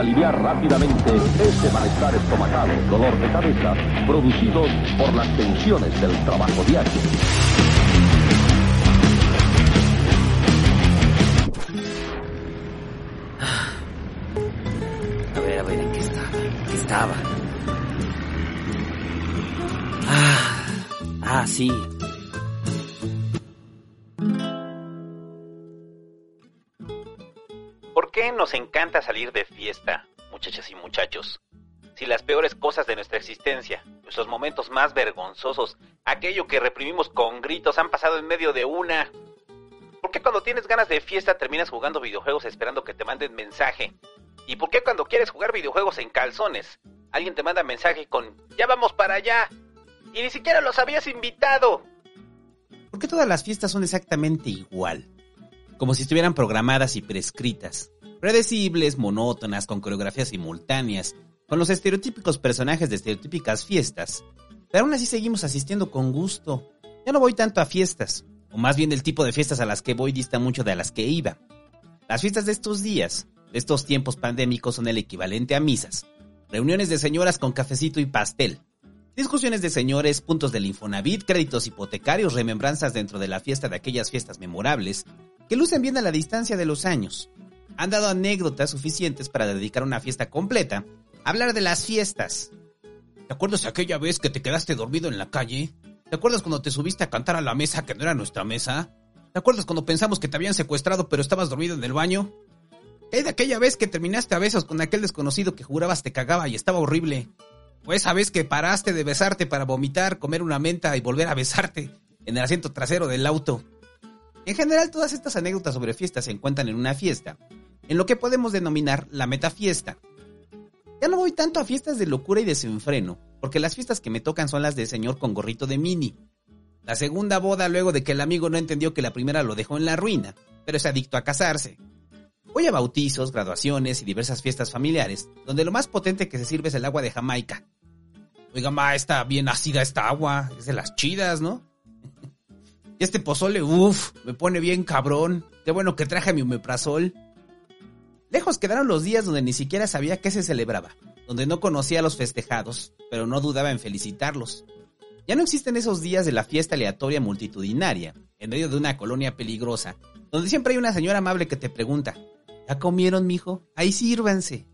aliviar rápidamente ese malestar estomacal, dolor de cabeza, producidos por las tensiones del trabajo diario. A ver, a ver, ¿en qué estaba? ¿En qué estaba? Ah, ah, sí. Nos encanta salir de fiesta, muchachas y muchachos? Si las peores cosas de nuestra existencia, nuestros momentos más vergonzosos, aquello que reprimimos con gritos, han pasado en medio de una. ¿Por qué cuando tienes ganas de fiesta terminas jugando videojuegos esperando que te manden mensaje? ¿Y por qué cuando quieres jugar videojuegos en calzones, alguien te manda mensaje con ya vamos para allá? Y ni siquiera los habías invitado. ¿Por qué todas las fiestas son exactamente igual? Como si estuvieran programadas y prescritas. Predecibles, monótonas, con coreografías simultáneas, con los estereotípicos personajes de estereotípicas fiestas. Pero aún así seguimos asistiendo con gusto. Ya no voy tanto a fiestas, o más bien el tipo de fiestas a las que voy dista mucho de las que iba. Las fiestas de estos días, de estos tiempos pandémicos, son el equivalente a misas. Reuniones de señoras con cafecito y pastel. Discusiones de señores, puntos del Infonavit, créditos hipotecarios, remembranzas dentro de la fiesta de aquellas fiestas memorables, que lucen bien a la distancia de los años. Han dado anécdotas suficientes para dedicar una fiesta completa a hablar de las fiestas. ¿Te acuerdas aquella vez que te quedaste dormido en la calle? ¿Te acuerdas cuando te subiste a cantar a la mesa que no era nuestra mesa? ¿Te acuerdas cuando pensamos que te habían secuestrado pero estabas dormido en el baño? ¿Qué de aquella vez que terminaste a besos con aquel desconocido que jurabas te cagaba y estaba horrible? ¿O esa vez que paraste de besarte para vomitar, comer una menta y volver a besarte en el asiento trasero del auto? En general, todas estas anécdotas sobre fiestas se encuentran en una fiesta, en lo que podemos denominar la metafiesta. Ya no voy tanto a fiestas de locura y desenfreno, porque las fiestas que me tocan son las de señor con gorrito de mini. La segunda boda luego de que el amigo no entendió que la primera lo dejó en la ruina, pero es adicto a casarse. Voy a bautizos, graduaciones y diversas fiestas familiares, donde lo más potente que se sirve es el agua de Jamaica. Oiga, ma, está bien ácida esta agua, es de las chidas, ¿no? Y este pozole, uff, me pone bien cabrón. Qué bueno que traje mi omeprazol. Lejos quedaron los días donde ni siquiera sabía qué se celebraba, donde no conocía a los festejados, pero no dudaba en felicitarlos. Ya no existen esos días de la fiesta aleatoria multitudinaria, en medio de una colonia peligrosa, donde siempre hay una señora amable que te pregunta, ¿ya comieron, mijo? Ahí sírvanse.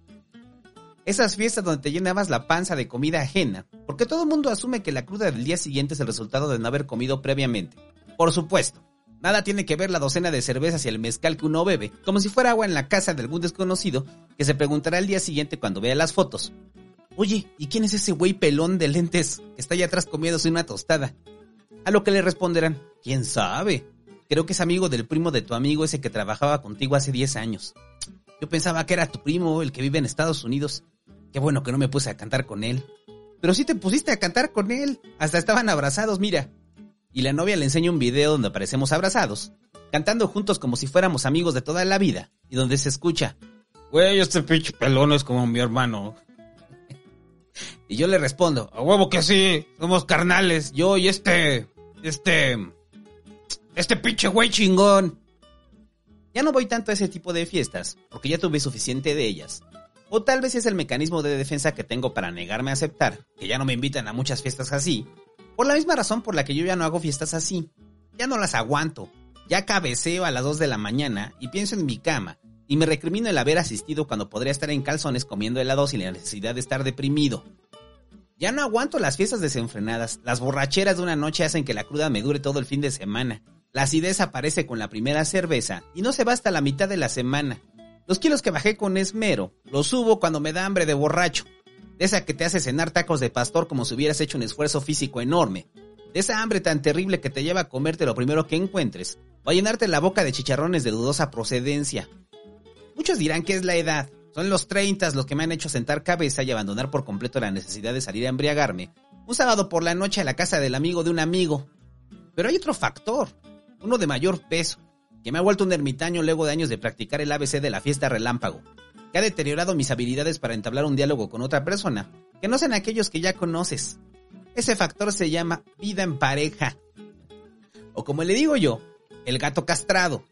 Esas fiestas donde te llenabas la panza de comida ajena, porque todo el mundo asume que la cruda del día siguiente es el resultado de no haber comido previamente. Por supuesto, nada tiene que ver la docena de cervezas y el mezcal que uno bebe, como si fuera agua en la casa de algún desconocido que se preguntará el día siguiente cuando vea las fotos. Oye, ¿y quién es ese güey pelón de lentes que está allá atrás comiéndose una tostada? A lo que le responderán, ¿quién sabe? Creo que es amigo del primo de tu amigo ese que trabajaba contigo hace 10 años. Yo pensaba que era tu primo, el que vive en Estados Unidos. Qué bueno que no me puse a cantar con él. Pero sí te pusiste a cantar con él. Hasta estaban abrazados, mira y la novia le enseña un video donde aparecemos abrazados, cantando juntos como si fuéramos amigos de toda la vida, y donde se escucha, güey, este pinche pelón es como mi hermano. y yo le respondo, a huevo que sí, somos carnales, yo y este, este, este pinche güey chingón. Ya no voy tanto a ese tipo de fiestas, porque ya tuve suficiente de ellas. O tal vez es el mecanismo de defensa que tengo para negarme a aceptar, que ya no me invitan a muchas fiestas así, por la misma razón por la que yo ya no hago fiestas así. Ya no las aguanto. Ya cabeceo a las 2 de la mañana y pienso en mi cama. Y me recrimino el haber asistido cuando podría estar en calzones comiendo helados sin la necesidad de estar deprimido. Ya no aguanto las fiestas desenfrenadas. Las borracheras de una noche hacen que la cruda me dure todo el fin de semana. La acidez aparece con la primera cerveza y no se va hasta la mitad de la semana. Los kilos que bajé con esmero los subo cuando me da hambre de borracho de esa que te hace cenar tacos de pastor como si hubieras hecho un esfuerzo físico enorme, de esa hambre tan terrible que te lleva a comerte lo primero que encuentres, o a llenarte la boca de chicharrones de dudosa procedencia. Muchos dirán que es la edad, son los 30 los que me han hecho sentar cabeza y abandonar por completo la necesidad de salir a embriagarme, un sábado por la noche a la casa del amigo de un amigo. Pero hay otro factor, uno de mayor peso, que me ha vuelto un ermitaño luego de años de practicar el ABC de la fiesta relámpago que ha deteriorado mis habilidades para entablar un diálogo con otra persona, que no sean aquellos que ya conoces. Ese factor se llama vida en pareja. O como le digo yo, el gato castrado.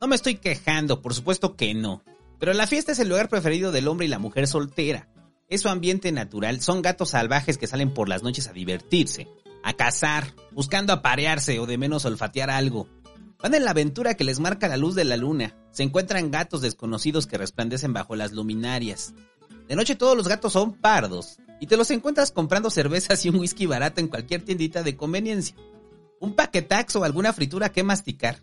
No me estoy quejando, por supuesto que no. Pero la fiesta es el lugar preferido del hombre y la mujer soltera. Es su ambiente natural, son gatos salvajes que salen por las noches a divertirse, a cazar, buscando aparearse o de menos olfatear algo. Van en la aventura que les marca la luz de la luna. Se encuentran gatos desconocidos que resplandecen bajo las luminarias. De noche todos los gatos son pardos y te los encuentras comprando cervezas y un whisky barato en cualquier tiendita de conveniencia. Un paquetax o alguna fritura que masticar.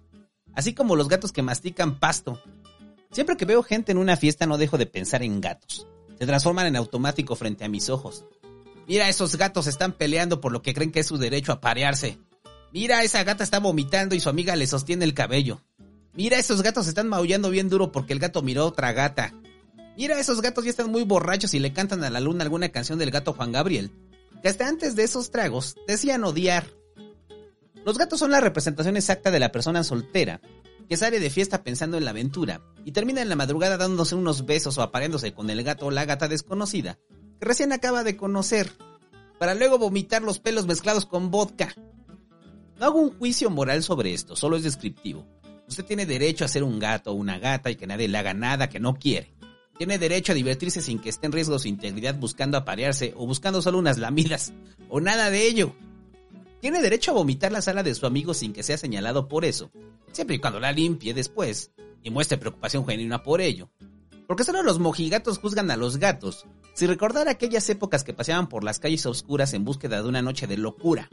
Así como los gatos que mastican pasto. Siempre que veo gente en una fiesta no dejo de pensar en gatos. Se transforman en automático frente a mis ojos. Mira, esos gatos están peleando por lo que creen que es su derecho a parearse. Mira, esa gata está vomitando y su amiga le sostiene el cabello. Mira, esos gatos están maullando bien duro porque el gato miró a otra gata. Mira, esos gatos ya están muy borrachos y le cantan a la luna alguna canción del gato Juan Gabriel, que hasta antes de esos tragos decían odiar. Los gatos son la representación exacta de la persona soltera, que sale de fiesta pensando en la aventura y termina en la madrugada dándose unos besos o apareándose con el gato o la gata desconocida, que recién acaba de conocer, para luego vomitar los pelos mezclados con vodka. No hago un juicio moral sobre esto, solo es descriptivo. Usted tiene derecho a ser un gato o una gata y que nadie le haga nada que no quiere. Tiene derecho a divertirse sin que esté en riesgo su integridad buscando aparearse o buscando solo unas lamidas, o nada de ello. Tiene derecho a vomitar la sala de su amigo sin que sea señalado por eso, siempre y cuando la limpie después y muestre preocupación genuina por ello. Porque solo los mojigatos juzgan a los gatos, si recordar aquellas épocas que paseaban por las calles oscuras en búsqueda de una noche de locura,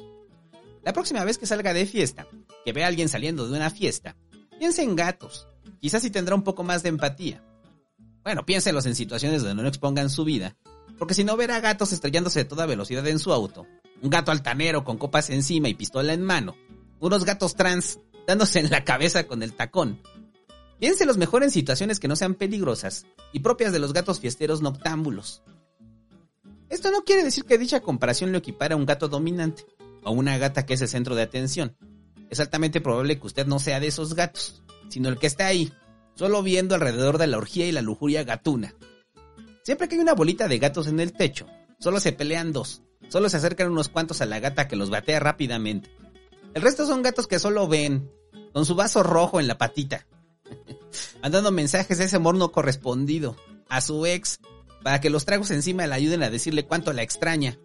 la próxima vez que salga de fiesta, que vea a alguien saliendo de una fiesta, piense en gatos. Quizás si tendrá un poco más de empatía. Bueno, piénselos en situaciones donde no expongan su vida, porque si no verá gatos estrellándose de toda velocidad en su auto, un gato altanero con copas encima y pistola en mano, unos gatos trans dándose en la cabeza con el tacón. Piénselos mejor en situaciones que no sean peligrosas y propias de los gatos fiesteros noctámbulos. Esto no quiere decir que dicha comparación lo equipara a un gato dominante o una gata que es el centro de atención. Es altamente probable que usted no sea de esos gatos, sino el que está ahí, solo viendo alrededor de la orgía y la lujuria gatuna. Siempre que hay una bolita de gatos en el techo, solo se pelean dos, solo se acercan unos cuantos a la gata que los batea rápidamente. El resto son gatos que solo ven, con su vaso rojo en la patita, mandando mensajes de ese amor no correspondido a su ex para que los tragos encima le ayuden a decirle cuánto la extraña.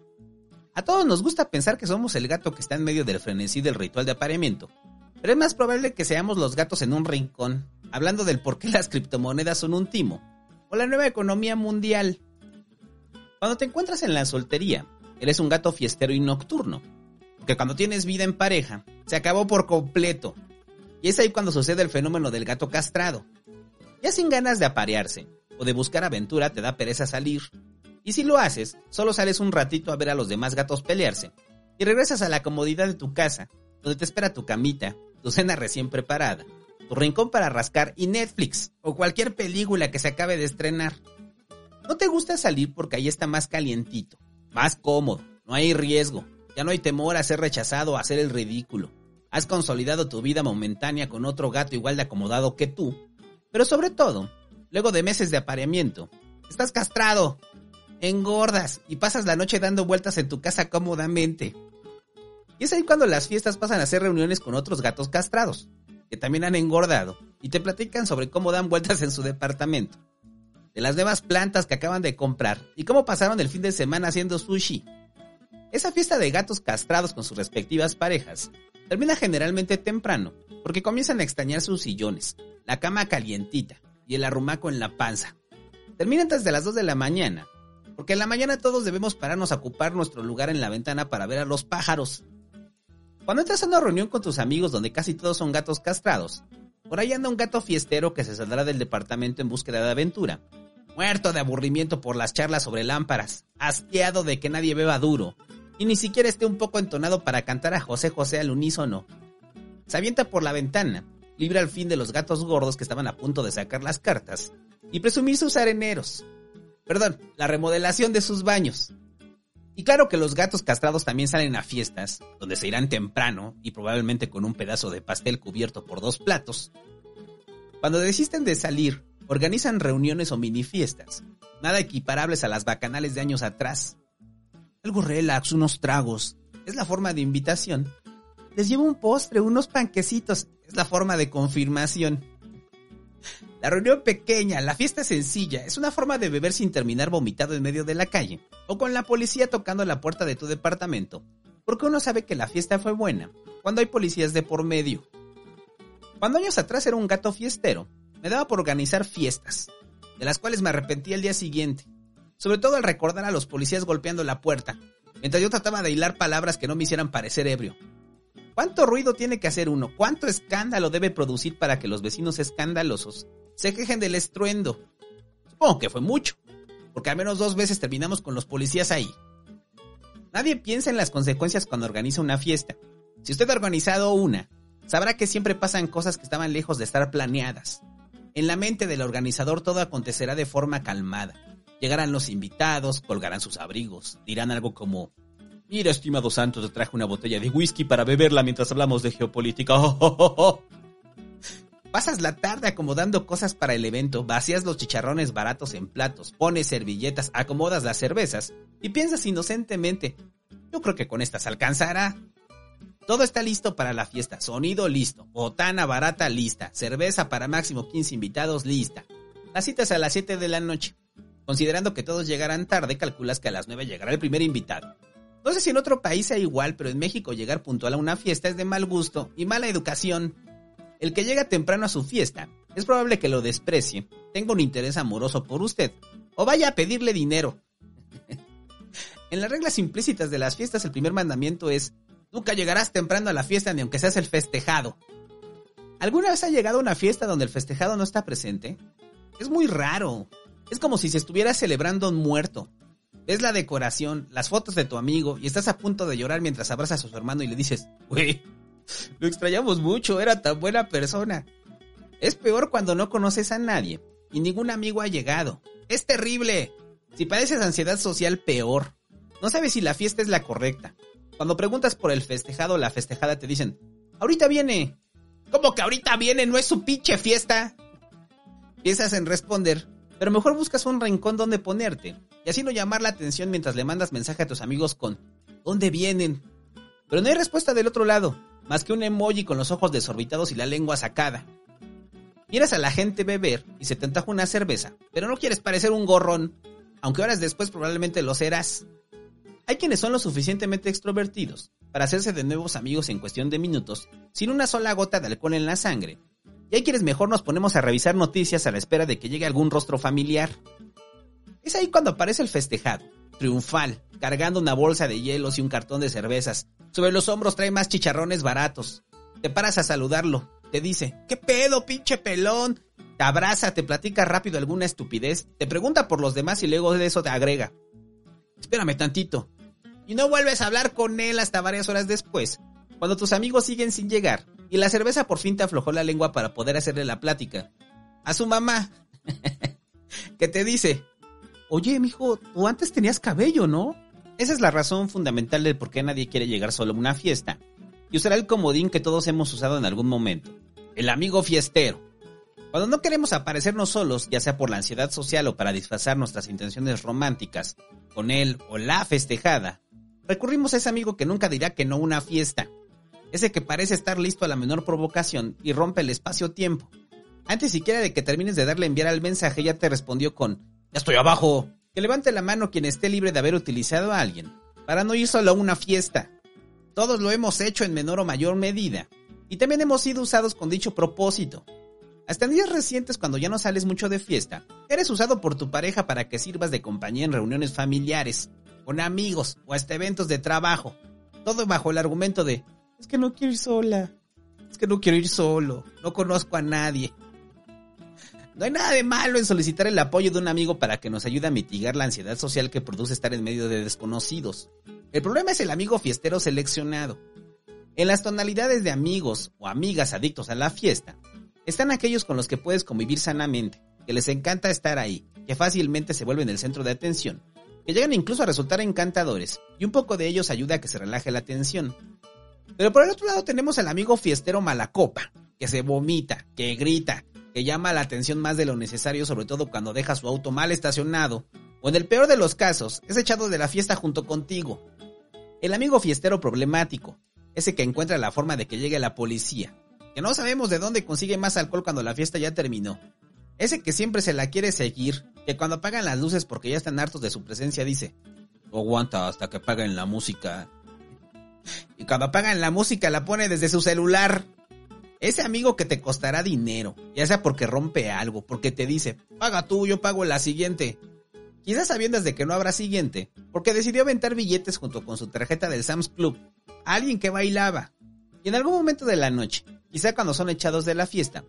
A todos nos gusta pensar que somos el gato que está en medio del frenesí del ritual de apareamiento, pero es más probable que seamos los gatos en un rincón, hablando del por qué las criptomonedas son un timo, o la nueva economía mundial. Cuando te encuentras en la soltería, eres un gato fiestero y nocturno, porque cuando tienes vida en pareja, se acabó por completo. Y es ahí cuando sucede el fenómeno del gato castrado. Ya sin ganas de aparearse o de buscar aventura te da pereza salir, y si lo haces, solo sales un ratito a ver a los demás gatos pelearse y regresas a la comodidad de tu casa, donde te espera tu camita, tu cena recién preparada, tu rincón para rascar y Netflix o cualquier película que se acabe de estrenar. No te gusta salir porque ahí está más calientito, más cómodo, no hay riesgo, ya no hay temor a ser rechazado o a hacer el ridículo. Has consolidado tu vida momentánea con otro gato igual de acomodado que tú, pero sobre todo, luego de meses de apareamiento, estás castrado engordas y pasas la noche dando vueltas en tu casa cómodamente. Y es ahí cuando las fiestas pasan a ser reuniones con otros gatos castrados, que también han engordado, y te platican sobre cómo dan vueltas en su departamento, de las nuevas plantas que acaban de comprar y cómo pasaron el fin de semana haciendo sushi. Esa fiesta de gatos castrados con sus respectivas parejas termina generalmente temprano, porque comienzan a extrañar sus sillones, la cama calientita y el arrumaco en la panza. Termina antes de las 2 de la mañana porque en la mañana todos debemos pararnos a ocupar nuestro lugar en la ventana para ver a los pájaros. Cuando entras a una reunión con tus amigos donde casi todos son gatos castrados, por ahí anda un gato fiestero que se saldrá del departamento en búsqueda de aventura, muerto de aburrimiento por las charlas sobre lámparas, hastiado de que nadie beba duro, y ni siquiera esté un poco entonado para cantar a José José al unísono. Se avienta por la ventana, libre al fin de los gatos gordos que estaban a punto de sacar las cartas, y presumir sus areneros, perdón, la remodelación de sus baños. Y claro que los gatos castrados también salen a fiestas, donde se irán temprano y probablemente con un pedazo de pastel cubierto por dos platos. Cuando desisten de salir, organizan reuniones o mini fiestas, nada equiparables a las bacanales de años atrás. Algo relax, unos tragos, es la forma de invitación. Les llevo un postre, unos panquecitos, es la forma de confirmación. La reunión pequeña, la fiesta sencilla, es una forma de beber sin terminar vomitado en medio de la calle, o con la policía tocando la puerta de tu departamento, porque uno sabe que la fiesta fue buena, cuando hay policías de por medio. Cuando años atrás era un gato fiestero, me daba por organizar fiestas, de las cuales me arrepentí el día siguiente, sobre todo al recordar a los policías golpeando la puerta, mientras yo trataba de hilar palabras que no me hicieran parecer ebrio. ¿Cuánto ruido tiene que hacer uno? ¿Cuánto escándalo debe producir para que los vecinos escandalosos se quejen del estruendo? Supongo que fue mucho, porque al menos dos veces terminamos con los policías ahí. Nadie piensa en las consecuencias cuando organiza una fiesta. Si usted ha organizado una, sabrá que siempre pasan cosas que estaban lejos de estar planeadas. En la mente del organizador todo acontecerá de forma calmada. Llegarán los invitados, colgarán sus abrigos, dirán algo como, Mira, estimado Santos, te traje una botella de whisky para beberla mientras hablamos de geopolítica. Pasas la tarde acomodando cosas para el evento, vacías los chicharrones baratos en platos, pones servilletas, acomodas las cervezas y piensas inocentemente, yo creo que con estas alcanzará. Todo está listo para la fiesta, sonido listo, botana barata lista, cerveza para máximo 15 invitados lista. La cita es a las 7 de la noche. Considerando que todos llegarán tarde, calculas que a las 9 llegará el primer invitado. No sé si en otro país sea igual, pero en México llegar puntual a una fiesta es de mal gusto y mala educación. El que llega temprano a su fiesta es probable que lo desprecie, tenga un interés amoroso por usted o vaya a pedirle dinero. en las reglas implícitas de las fiestas el primer mandamiento es nunca llegarás temprano a la fiesta ni aunque seas el festejado. ¿Alguna vez ha llegado a una fiesta donde el festejado no está presente? Es muy raro. Es como si se estuviera celebrando un muerto. Ves la decoración, las fotos de tu amigo y estás a punto de llorar mientras abrazas a su hermano y le dices, güey, lo extrañamos mucho, era tan buena persona. Es peor cuando no conoces a nadie y ningún amigo ha llegado. Es terrible. Si padeces ansiedad social, peor. No sabes si la fiesta es la correcta. Cuando preguntas por el festejado o la festejada te dicen, ahorita viene. ¿Cómo que ahorita viene? ¿No es su pinche fiesta? Piensas en responder, pero mejor buscas un rincón donde ponerte y así no llamar la atención mientras le mandas mensaje a tus amigos con ¿Dónde vienen? Pero no hay respuesta del otro lado, más que un emoji con los ojos desorbitados y la lengua sacada. Quieres a la gente beber y se te antoja una cerveza, pero no quieres parecer un gorrón, aunque horas después probablemente lo serás. Hay quienes son lo suficientemente extrovertidos para hacerse de nuevos amigos en cuestión de minutos, sin una sola gota de alcohol en la sangre. Y hay quienes mejor nos ponemos a revisar noticias a la espera de que llegue algún rostro familiar. Es ahí cuando aparece el festejado, triunfal, cargando una bolsa de hielos y un cartón de cervezas. Sobre los hombros trae más chicharrones baratos. Te paras a saludarlo. Te dice, ¿qué pedo, pinche pelón? Te abraza, te platica rápido alguna estupidez, te pregunta por los demás y luego de eso te agrega. Espérame tantito. Y no vuelves a hablar con él hasta varias horas después, cuando tus amigos siguen sin llegar y la cerveza por fin te aflojó la lengua para poder hacerle la plática. A su mamá, que te dice, oye, mijo, tú antes tenías cabello, ¿no? Esa es la razón fundamental del por qué nadie quiere llegar solo a una fiesta. Y usará el comodín que todos hemos usado en algún momento. El amigo fiestero. Cuando no queremos aparecernos solos, ya sea por la ansiedad social o para disfrazar nuestras intenciones románticas, con él o la festejada, recurrimos a ese amigo que nunca dirá que no una fiesta. Ese que parece estar listo a la menor provocación y rompe el espacio-tiempo. Antes siquiera de que termines de darle enviar al mensaje, ya te respondió con ya estoy abajo. Que levante la mano quien esté libre de haber utilizado a alguien, para no ir solo a una fiesta. Todos lo hemos hecho en menor o mayor medida, y también hemos sido usados con dicho propósito. Hasta en días recientes, cuando ya no sales mucho de fiesta, eres usado por tu pareja para que sirvas de compañía en reuniones familiares, con amigos o hasta eventos de trabajo. Todo bajo el argumento de, es que no quiero ir sola, es que no quiero ir solo, no conozco a nadie, no hay nada de malo en solicitar el apoyo de un amigo para que nos ayude a mitigar la ansiedad social que produce estar en medio de desconocidos. El problema es el amigo fiestero seleccionado. En las tonalidades de amigos o amigas adictos a la fiesta, están aquellos con los que puedes convivir sanamente, que les encanta estar ahí, que fácilmente se vuelven el centro de atención, que llegan incluso a resultar encantadores, y un poco de ellos ayuda a que se relaje la tensión. Pero por el otro lado tenemos al amigo fiestero malacopa, que se vomita, que grita, que llama la atención más de lo necesario, sobre todo cuando deja su auto mal estacionado, o en el peor de los casos, es echado de la fiesta junto contigo. El amigo fiestero problemático, ese que encuentra la forma de que llegue la policía, que no sabemos de dónde consigue más alcohol cuando la fiesta ya terminó. Ese que siempre se la quiere seguir, que cuando apagan las luces porque ya están hartos de su presencia dice, aguanta hasta que apaguen la música. Y cuando apagan la música la pone desde su celular. Ese amigo que te costará dinero, ya sea porque rompe algo, porque te dice, paga tú, yo pago la siguiente. Quizás sabiendas de que no habrá siguiente, porque decidió aventar billetes junto con su tarjeta del Sam's Club a alguien que bailaba. Y en algún momento de la noche, quizá cuando son echados de la fiesta,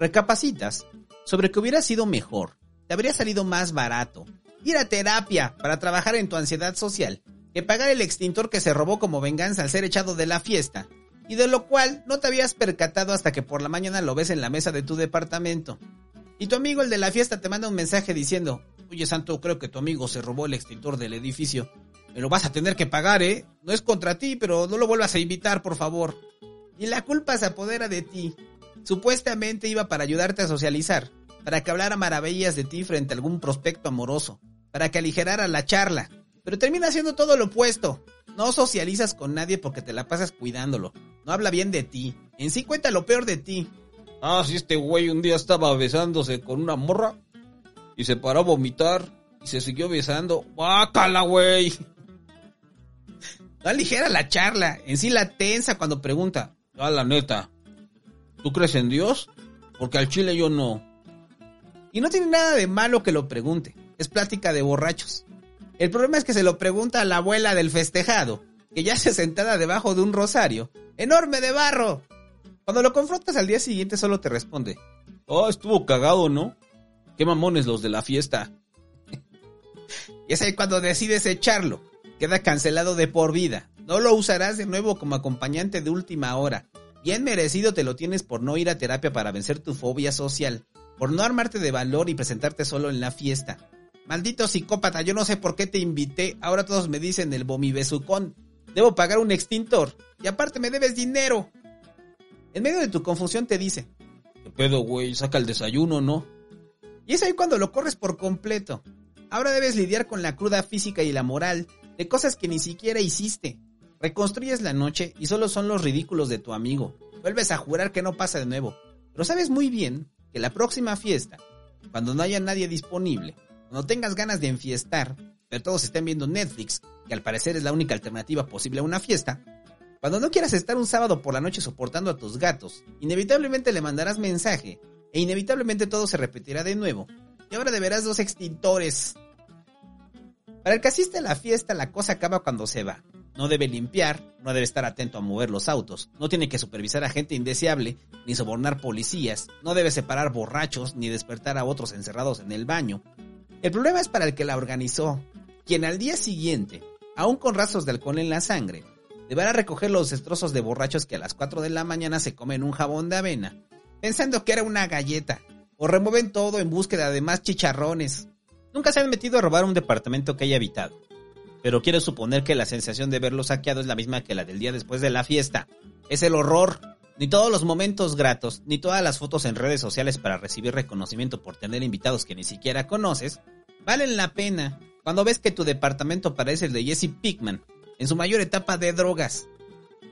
recapacitas sobre que hubiera sido mejor, te habría salido más barato ir a terapia para trabajar en tu ansiedad social que pagar el extintor que se robó como venganza al ser echado de la fiesta, y de lo cual no te habías percatado hasta que por la mañana lo ves en la mesa de tu departamento. Y tu amigo el de la fiesta te manda un mensaje diciendo, oye Santo, creo que tu amigo se robó el extintor del edificio. Me lo vas a tener que pagar, ¿eh? No es contra ti, pero no lo vuelvas a invitar, por favor. Y la culpa se apodera de ti. Supuestamente iba para ayudarte a socializar, para que hablara maravillas de ti frente a algún prospecto amoroso, para que aligerara la charla, pero termina haciendo todo lo opuesto. No socializas con nadie porque te la pasas cuidándolo. No habla bien de ti. En sí cuenta lo peor de ti. Ah, si este güey un día estaba besándose con una morra y se paró a vomitar y se siguió besando. ¡Bácala, güey! No aligera la charla. En sí la tensa cuando pregunta. Ah, la neta. ¿Tú crees en Dios? Porque al chile yo no. Y no tiene nada de malo que lo pregunte es plática de borrachos. El problema es que se lo pregunta a la abuela del festejado, que ya se sentada debajo de un rosario, enorme de barro. Cuando lo confrontas al día siguiente solo te responde, oh, estuvo cagado, ¿no? Qué mamones los de la fiesta. y es ahí cuando decides echarlo. Queda cancelado de por vida. No lo usarás de nuevo como acompañante de última hora. Bien merecido te lo tienes por no ir a terapia para vencer tu fobia social, por no armarte de valor y presentarte solo en la fiesta. Maldito psicópata, yo no sé por qué te invité. Ahora todos me dicen el bomibesucón. Debo pagar un extintor. Y aparte me debes dinero. En medio de tu confusión te dice. ¿Qué pedo, güey? Saca el desayuno, ¿no? Y es ahí cuando lo corres por completo. Ahora debes lidiar con la cruda física y la moral de cosas que ni siquiera hiciste. Reconstruyes la noche y solo son los ridículos de tu amigo. Vuelves a jurar que no pasa de nuevo. Pero sabes muy bien que la próxima fiesta, cuando no haya nadie disponible, cuando tengas ganas de enfiestar, pero todos estén viendo Netflix, que al parecer es la única alternativa posible a una fiesta, cuando no quieras estar un sábado por la noche soportando a tus gatos, inevitablemente le mandarás mensaje e inevitablemente todo se repetirá de nuevo. Y ahora deberás dos extintores. Para el que asiste a la fiesta, la cosa acaba cuando se va. No debe limpiar, no debe estar atento a mover los autos, no tiene que supervisar a gente indeseable, ni sobornar policías, no debe separar borrachos, ni despertar a otros encerrados en el baño, el problema es para el que la organizó, quien al día siguiente, aún con rastros de alcohol en la sangre, deberá recoger los destrozos de borrachos que a las 4 de la mañana se comen un jabón de avena, pensando que era una galleta, o remueven todo en búsqueda de más chicharrones. Nunca se han metido a robar un departamento que haya habitado, pero quiero suponer que la sensación de verlo saqueado es la misma que la del día después de la fiesta. Es el horror, ni todos los momentos gratos, ni todas las fotos en redes sociales para recibir reconocimiento por tener invitados que ni siquiera conoces, valen la pena cuando ves que tu departamento parece el de Jesse Pickman, en su mayor etapa de drogas.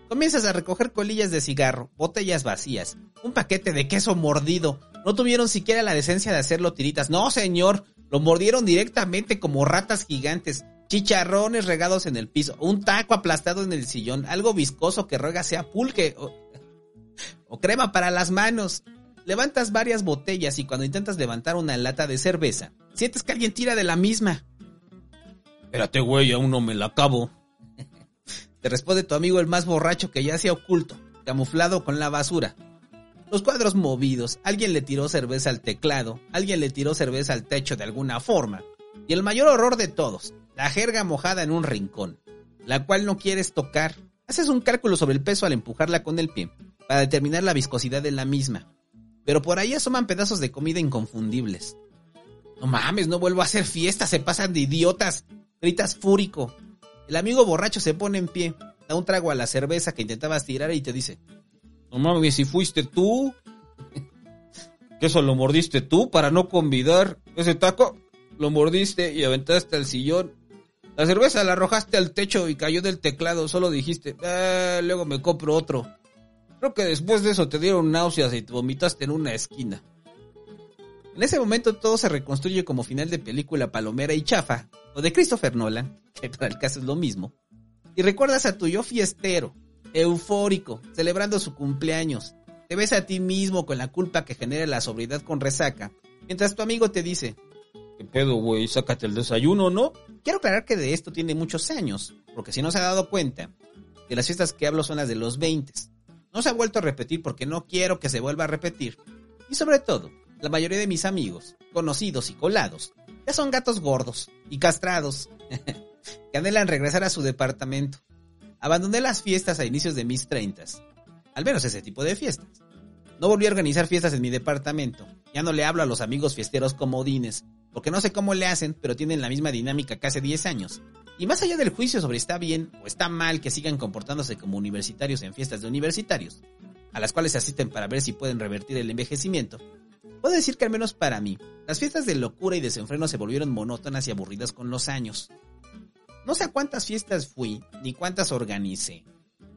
Comienzas a recoger colillas de cigarro, botellas vacías, un paquete de queso mordido. No tuvieron siquiera la decencia de hacerlo tiritas. No, señor, lo mordieron directamente como ratas gigantes. Chicharrones regados en el piso, un taco aplastado en el sillón, algo viscoso que ruega sea pulque o crema para las manos. Levantas varias botellas y cuando intentas levantar una lata de cerveza, sientes que alguien tira de la misma. Espérate, güey, aún no me la acabo. Te responde tu amigo el más borracho que ya se ha oculto, camuflado con la basura. Los cuadros movidos, alguien le tiró cerveza al teclado, alguien le tiró cerveza al techo de alguna forma. Y el mayor horror de todos, la jerga mojada en un rincón, la cual no quieres tocar. Haces un cálculo sobre el peso al empujarla con el pie para determinar la viscosidad de la misma. Pero por ahí asoman pedazos de comida inconfundibles. No mames, no vuelvo a hacer fiesta, se pasan de idiotas. Gritas fúrico. El amigo borracho se pone en pie, da un trago a la cerveza que intentabas tirar y te dice: No mames, si fuiste tú. ¿Que eso lo mordiste tú para no convidar? Ese taco lo mordiste y aventaste al sillón. La cerveza la arrojaste al techo y cayó del teclado. Solo dijiste, ah, luego me compro otro. Creo que después de eso te dieron náuseas y te vomitaste en una esquina. En ese momento todo se reconstruye como final de película palomera y chafa, o de Christopher Nolan, que para el caso es lo mismo, y recuerdas a tu yo fiestero, eufórico, celebrando su cumpleaños. Te ves a ti mismo con la culpa que genera la sobriedad con resaca, mientras tu amigo te dice, ¿Qué pedo, güey? Sácate el desayuno, ¿no? quiero aclarar que de esto tiene muchos años, porque si no se ha dado cuenta, que las fiestas que hablo son las de los 20. No se ha vuelto a repetir porque no quiero que se vuelva a repetir. Y sobre todo, la mayoría de mis amigos, conocidos y colados, ya son gatos gordos y castrados, que anhelan regresar a su departamento. Abandoné las fiestas a inicios de mis treintas, al menos ese tipo de fiestas. No volví a organizar fiestas en mi departamento. Ya no le hablo a los amigos fiesteros comodines, porque no sé cómo le hacen, pero tienen la misma dinámica que hace 10 años. Y más allá del juicio sobre está bien o está mal que sigan comportándose como universitarios en fiestas de universitarios, a las cuales asisten para ver si pueden revertir el envejecimiento, puedo decir que al menos para mí, las fiestas de locura y desenfreno se volvieron monótonas y aburridas con los años. No sé a cuántas fiestas fui, ni cuántas organicé.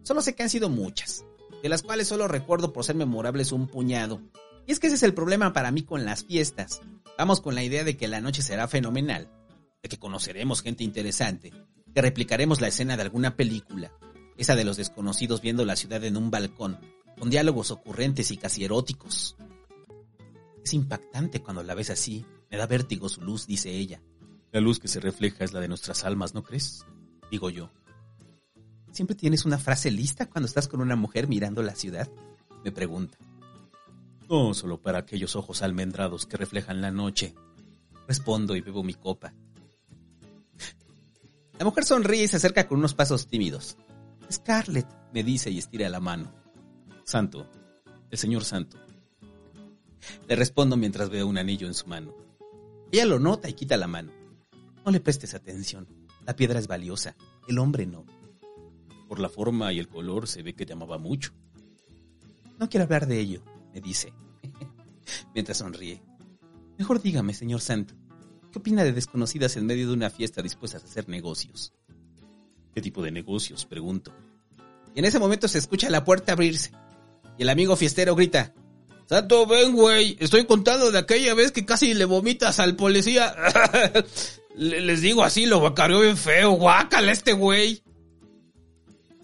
Solo sé que han sido muchas, de las cuales solo recuerdo por ser memorables un puñado. Y es que ese es el problema para mí con las fiestas. Vamos con la idea de que la noche será fenomenal, de que conoceremos gente interesante, que replicaremos la escena de alguna película, esa de los desconocidos viendo la ciudad en un balcón, con diálogos ocurrentes y casi eróticos. Es impactante cuando la ves así, me da vértigo su luz, dice ella. La luz que se refleja es la de nuestras almas, ¿no crees? Digo yo. ¿Siempre tienes una frase lista cuando estás con una mujer mirando la ciudad? Me pregunta. No, solo para aquellos ojos almendrados que reflejan la noche. Respondo y bebo mi copa. La mujer sonríe y se acerca con unos pasos tímidos. Scarlett, me dice y estira la mano. Santo, el señor Santo. Le respondo mientras veo un anillo en su mano. Ella lo nota y quita la mano. No le prestes atención. La piedra es valiosa, el hombre no. Por la forma y el color se ve que te amaba mucho. No quiero hablar de ello, me dice, mientras sonríe. Mejor dígame, señor Santo, ¿qué opina de desconocidas en medio de una fiesta dispuestas a hacer negocios? ¿Qué tipo de negocios? Pregunto. Y en ese momento se escucha la puerta abrirse. Y el amigo fiestero grita, Santo, ven, güey. Estoy contando de aquella vez que casi le vomitas al policía. Les digo así, lo guacareó bien feo. Guácala este güey.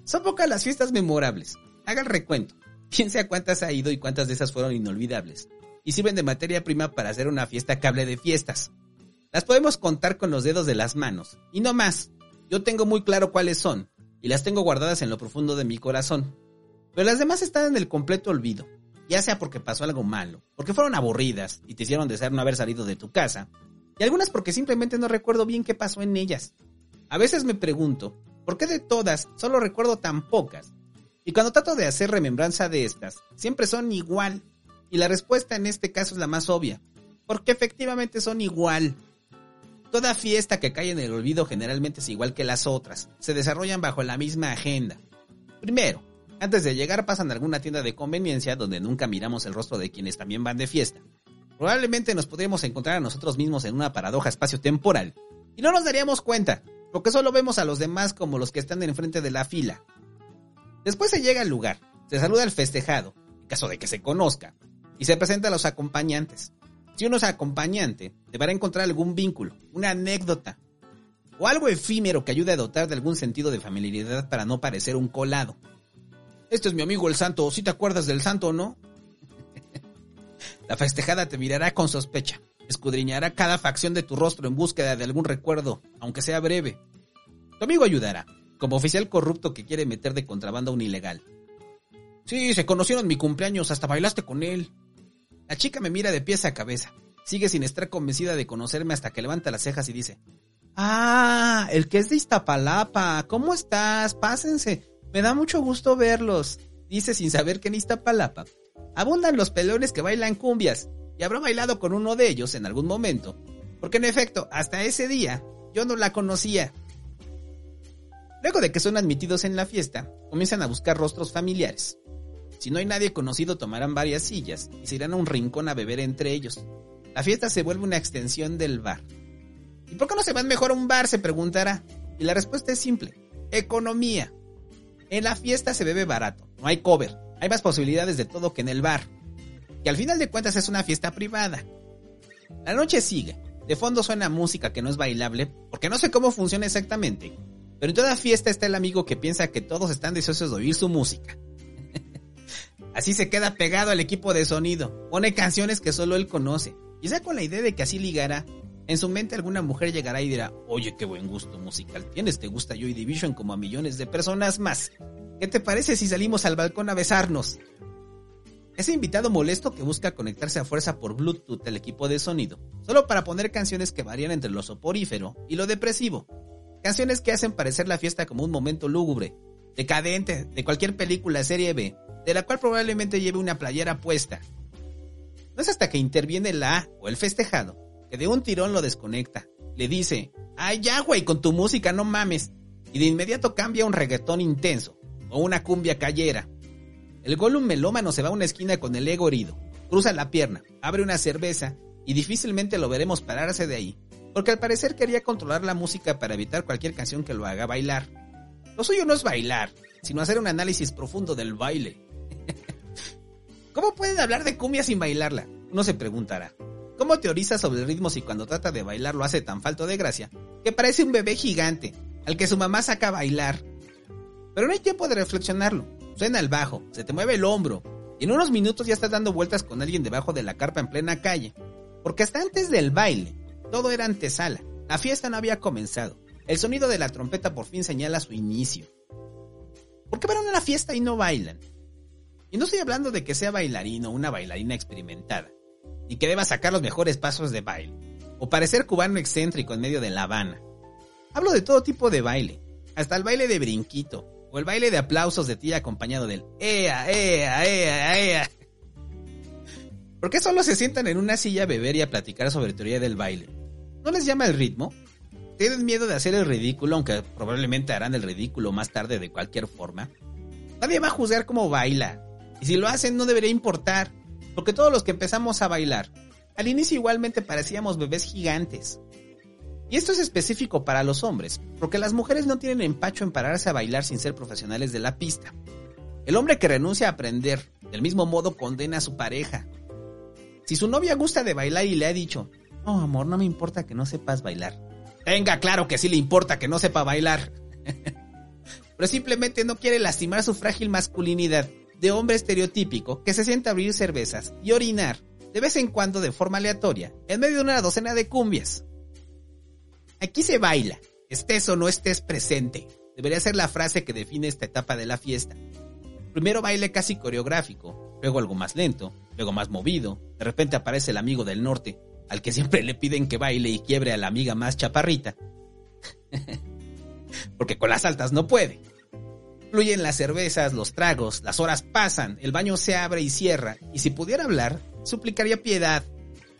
Son pocas las fiestas memorables. Haga el recuento. Piense a cuántas ha ido y cuántas de esas fueron inolvidables. Y sirven de materia prima para hacer una fiesta cable de fiestas. Las podemos contar con los dedos de las manos. Y no más. Yo tengo muy claro cuáles son. Y las tengo guardadas en lo profundo de mi corazón. Pero las demás están en el completo olvido. Ya sea porque pasó algo malo, porque fueron aburridas y te hicieron desear no haber salido de tu casa. Y algunas porque simplemente no recuerdo bien qué pasó en ellas. A veces me pregunto, ¿por qué de todas solo recuerdo tan pocas? Y cuando trato de hacer remembranza de estas, siempre son igual. Y la respuesta en este caso es la más obvia. Porque efectivamente son igual. Toda fiesta que cae en el olvido generalmente es igual que las otras. Se desarrollan bajo la misma agenda. Primero, antes de llegar pasan a alguna tienda de conveniencia donde nunca miramos el rostro de quienes también van de fiesta. Probablemente nos podríamos encontrar a nosotros mismos en una paradoja espacio-temporal. Y no nos daríamos cuenta, porque solo vemos a los demás como los que están enfrente de la fila. Después se llega al lugar, se saluda al festejado, en caso de que se conozca, y se presenta a los acompañantes. Si uno es acompañante, deberá encontrar algún vínculo, una anécdota, o algo efímero que ayude a dotar de algún sentido de familiaridad para no parecer un colado. Este es mi amigo el santo, si te acuerdas del santo, ¿no? La festejada te mirará con sospecha, escudriñará cada facción de tu rostro en búsqueda de algún recuerdo, aunque sea breve. Tu amigo ayudará, como oficial corrupto que quiere meter de contrabando a un ilegal. Sí, se conocieron mi cumpleaños, hasta bailaste con él. La chica me mira de pies a cabeza. Sigue sin estar convencida de conocerme hasta que levanta las cejas y dice, Ah, el que es de Iztapalapa. ¿Cómo estás? Pásense. Me da mucho gusto verlos. Dice sin saber que en Iztapalapa abundan los pelones que bailan cumbias y habrá bailado con uno de ellos en algún momento. Porque en efecto, hasta ese día yo no la conocía. Luego de que son admitidos en la fiesta, comienzan a buscar rostros familiares. Si no hay nadie conocido, tomarán varias sillas y se irán a un rincón a beber entre ellos. La fiesta se vuelve una extensión del bar. ¿Y por qué no se van mejor a un bar? se preguntará. Y la respuesta es simple. Economía. En la fiesta se bebe barato, no hay cover, hay más posibilidades de todo que en el bar. Y al final de cuentas es una fiesta privada. La noche sigue. De fondo suena música que no es bailable, porque no sé cómo funciona exactamente. Pero en toda fiesta está el amigo que piensa que todos están deseosos de oír su música. Así se queda pegado al equipo de sonido. Pone canciones que solo él conoce. Quizá con la idea de que así ligará. En su mente alguna mujer llegará y dirá, oye, qué buen gusto musical tienes, te gusta Joy Division como a millones de personas más. ¿Qué te parece si salimos al balcón a besarnos? Ese invitado molesto que busca conectarse a fuerza por Bluetooth al equipo de sonido, solo para poner canciones que varían entre lo soporífero y lo depresivo. Canciones que hacen parecer la fiesta como un momento lúgubre, decadente, de cualquier película serie B, de la cual probablemente lleve una playera puesta. No es hasta que interviene la A o el festejado, que de un tirón lo desconecta. Le dice, ay ya güey, con tu música no mames. Y de inmediato cambia un reggaetón intenso, o una cumbia callera, el Gollum melómano se va a una esquina con el ego herido, cruza la pierna, abre una cerveza y difícilmente lo veremos pararse de ahí, porque al parecer quería controlar la música para evitar cualquier canción que lo haga bailar. Lo suyo no es bailar, sino hacer un análisis profundo del baile. ¿Cómo pueden hablar de cumbia sin bailarla? Uno se preguntará. ¿Cómo teoriza sobre el ritmo si cuando trata de bailar lo hace tan falto de gracia que parece un bebé gigante al que su mamá saca a bailar? Pero no hay tiempo de reflexionarlo suena el bajo, se te mueve el hombro, y en unos minutos ya estás dando vueltas con alguien debajo de la carpa en plena calle. Porque hasta antes del baile, todo era antesala. La fiesta no había comenzado. El sonido de la trompeta por fin señala su inicio. ¿Por qué van a una fiesta y no bailan? Y no estoy hablando de que sea bailarino o una bailarina experimentada, ni que deba sacar los mejores pasos de baile, o parecer cubano excéntrico en medio de La Habana. Hablo de todo tipo de baile, hasta el baile de brinquito, o el baile de aplausos de ti acompañado del ¡Ea, ea, ea, ea! ¿Por qué solo se sientan en una silla a beber y a platicar sobre teoría del baile? ¿No les llama el ritmo? ¿Tienen miedo de hacer el ridículo, aunque probablemente harán el ridículo más tarde de cualquier forma? Nadie va a juzgar cómo baila. Y si lo hacen no debería importar, porque todos los que empezamos a bailar, al inicio igualmente parecíamos bebés gigantes. Y esto es específico para los hombres, porque las mujeres no tienen empacho en pararse a bailar sin ser profesionales de la pista. El hombre que renuncia a aprender, del mismo modo condena a su pareja. Si su novia gusta de bailar y le ha dicho, no amor, no me importa que no sepas bailar. Venga, claro que sí le importa que no sepa bailar. Pero simplemente no quiere lastimar su frágil masculinidad de hombre estereotípico que se sienta a abrir cervezas y orinar de vez en cuando de forma aleatoria en medio de una docena de cumbias. Aquí se baila, estés o no estés presente. Debería ser la frase que define esta etapa de la fiesta. Primero baile casi coreográfico, luego algo más lento, luego más movido, de repente aparece el amigo del norte, al que siempre le piden que baile y quiebre a la amiga más chaparrita. Porque con las altas no puede. Fluyen las cervezas, los tragos, las horas pasan, el baño se abre y cierra, y si pudiera hablar, suplicaría piedad,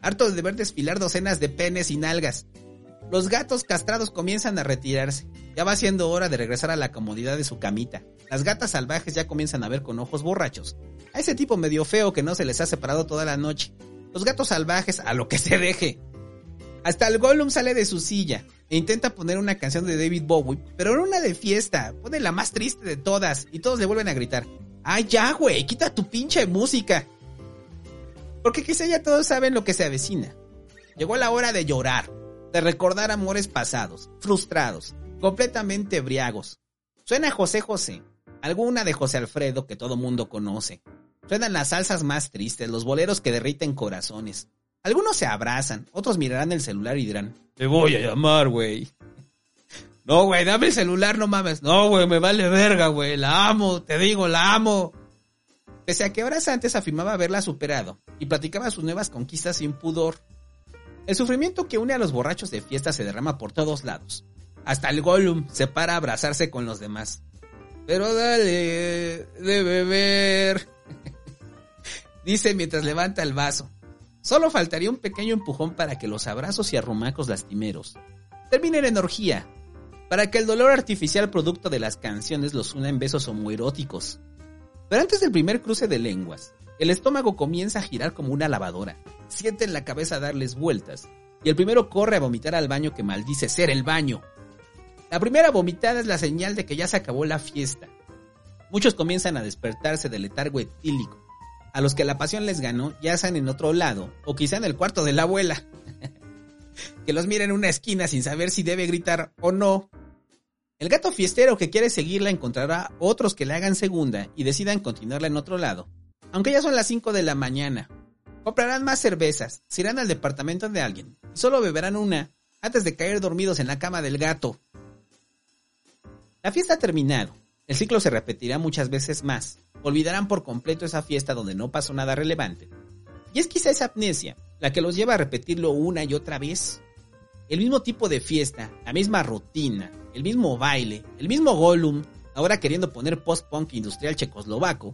harto de ver desfilar docenas de penes y nalgas, los gatos castrados comienzan a retirarse. Ya va siendo hora de regresar a la comodidad de su camita. Las gatas salvajes ya comienzan a ver con ojos borrachos. A ese tipo medio feo que no se les ha separado toda la noche. Los gatos salvajes a lo que se deje. Hasta el Gollum sale de su silla e intenta poner una canción de David Bowie, pero no una de fiesta. Pone la más triste de todas y todos le vuelven a gritar. ¡Ay, ya, güey! ¡Quita tu pinche música! Porque quizá ya todos saben lo que se avecina. Llegó la hora de llorar de recordar amores pasados, frustrados, completamente briagos. Suena José José, alguna de José Alfredo que todo mundo conoce. Suenan las salsas más tristes, los boleros que derriten corazones. Algunos se abrazan, otros mirarán el celular y dirán, te voy a llamar, güey. No, güey, dame el celular, no mames. No, güey, me vale verga, güey. La amo, te digo, la amo. Pese a que horas antes afirmaba haberla superado y platicaba sus nuevas conquistas sin pudor, el sufrimiento que une a los borrachos de fiesta se derrama por todos lados. Hasta el Gollum se para a abrazarse con los demás. Pero dale, de beber. Dice mientras levanta el vaso. Solo faltaría un pequeño empujón para que los abrazos y arrumacos lastimeros terminen en orgía. Para que el dolor artificial producto de las canciones los una en besos homoeróticos. Pero antes del primer cruce de lenguas, el estómago comienza a girar como una lavadora. Sienten la cabeza darles vueltas. Y el primero corre a vomitar al baño que maldice ser el baño. La primera vomitada es la señal de que ya se acabó la fiesta. Muchos comienzan a despertarse del letargo etílico. A los que la pasión les ganó, ya sean en otro lado, o quizá en el cuarto de la abuela. que los mire en una esquina sin saber si debe gritar o no. El gato fiestero que quiere seguirla encontrará otros que le hagan segunda y decidan continuarla en otro lado. Aunque ya son las 5 de la mañana. Comprarán más cervezas, se irán al departamento de alguien y solo beberán una antes de caer dormidos en la cama del gato. La fiesta ha terminado. El ciclo se repetirá muchas veces más. Olvidarán por completo esa fiesta donde no pasó nada relevante. Y es quizá esa amnesia la que los lleva a repetirlo una y otra vez. El mismo tipo de fiesta, la misma rutina, el mismo baile, el mismo Gollum, ahora queriendo poner post-punk industrial checoslovaco,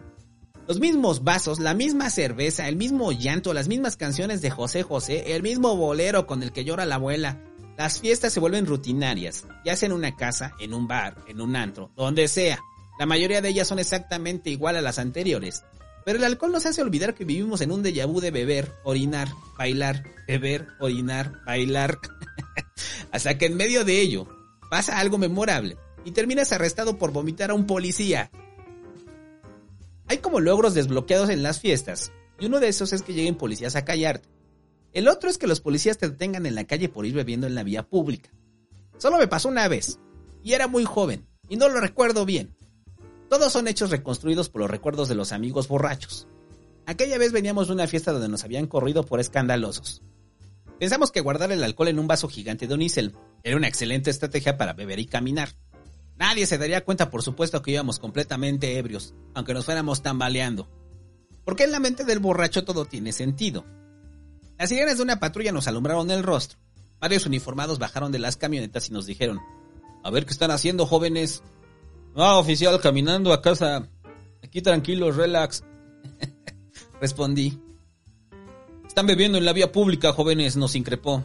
los mismos vasos, la misma cerveza, el mismo llanto, las mismas canciones de José José, el mismo bolero con el que llora la abuela. Las fiestas se vuelven rutinarias, ya sea en una casa, en un bar, en un antro, donde sea. La mayoría de ellas son exactamente igual a las anteriores. Pero el alcohol nos hace olvidar que vivimos en un déjà vu de beber, orinar, bailar, beber, orinar, bailar. Hasta que en medio de ello pasa algo memorable y terminas arrestado por vomitar a un policía. Hay como logros desbloqueados en las fiestas, y uno de esos es que lleguen policías a callarte. El otro es que los policías te detengan en la calle por ir bebiendo en la vía pública. Solo me pasó una vez, y era muy joven, y no lo recuerdo bien. Todos son hechos reconstruidos por los recuerdos de los amigos borrachos. Aquella vez veníamos de una fiesta donde nos habían corrido por escandalosos. Pensamos que guardar el alcohol en un vaso gigante de unicel era una excelente estrategia para beber y caminar. Nadie se daría cuenta, por supuesto, que íbamos completamente ebrios, aunque nos fuéramos tambaleando. Porque en la mente del borracho todo tiene sentido. Las sirenas de una patrulla nos alumbraron el rostro. Varios uniformados bajaron de las camionetas y nos dijeron, a ver qué están haciendo, jóvenes. Ah, oficial, caminando a casa. Aquí tranquilos, relax. Respondí. Están bebiendo en la vía pública, jóvenes, nos increpó.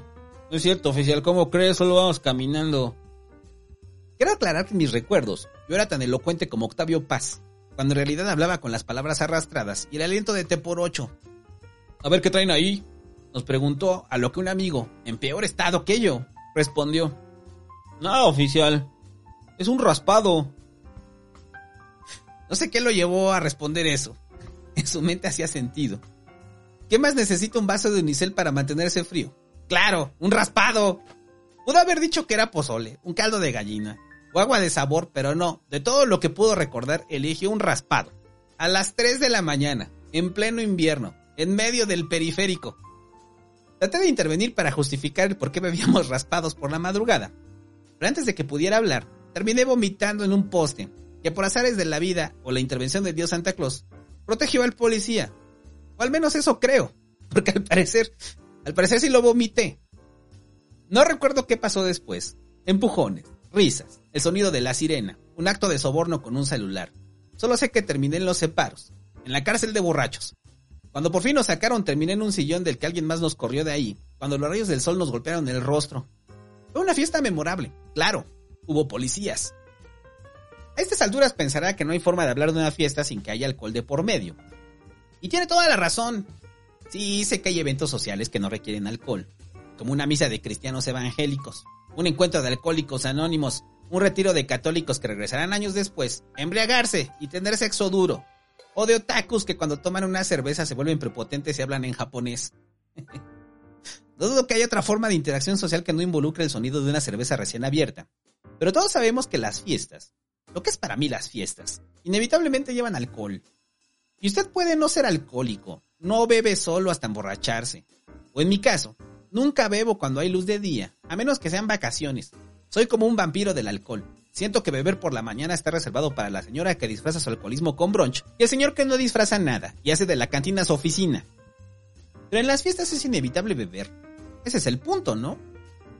No es cierto, oficial, ¿cómo crees? Solo vamos caminando. Quiero aclarar mis recuerdos yo era tan elocuente como Octavio Paz, cuando en realidad hablaba con las palabras arrastradas y el aliento de té por ocho. A ver qué traen ahí, nos preguntó, a lo que un amigo, en peor estado que yo, respondió. No, oficial, es un raspado. No sé qué lo llevó a responder eso. En su mente hacía sentido. ¿Qué más necesita un vaso de unicel para mantenerse frío? Claro, un raspado. Pudo haber dicho que era pozole, un caldo de gallina, o agua de sabor, pero no, de todo lo que pudo recordar, eligió un raspado. A las 3 de la mañana, en pleno invierno, en medio del periférico. Traté de intervenir para justificar el por qué bebíamos raspados por la madrugada. Pero antes de que pudiera hablar, terminé vomitando en un poste, que por azares de la vida o la intervención de Dios Santa Claus, protegió al policía. O al menos eso creo, porque al parecer, al parecer sí lo vomité. No recuerdo qué pasó después. Empujones, risas, el sonido de la sirena, un acto de soborno con un celular. Solo sé que terminé en los separos, en la cárcel de borrachos. Cuando por fin nos sacaron, terminé en un sillón del que alguien más nos corrió de ahí, cuando los rayos del sol nos golpearon el rostro. Fue una fiesta memorable, claro, hubo policías. A estas alturas pensará que no hay forma de hablar de una fiesta sin que haya alcohol de por medio. Y tiene toda la razón. Sí, sé que hay eventos sociales que no requieren alcohol, como una misa de cristianos evangélicos, un encuentro de alcohólicos anónimos, un retiro de católicos que regresarán años después, embriagarse y tener sexo duro, o de otakus que cuando toman una cerveza se vuelven prepotentes y hablan en japonés. no dudo que haya otra forma de interacción social que no involucre el sonido de una cerveza recién abierta, pero todos sabemos que las fiestas, lo que es para mí las fiestas, inevitablemente llevan alcohol. Y usted puede no ser alcohólico, no bebe solo hasta emborracharse, o en mi caso, Nunca bebo cuando hay luz de día, a menos que sean vacaciones. Soy como un vampiro del alcohol. Siento que beber por la mañana está reservado para la señora que disfraza su alcoholismo con brunch y el señor que no disfraza nada y hace de la cantina su oficina. Pero en las fiestas es inevitable beber. Ese es el punto, ¿no?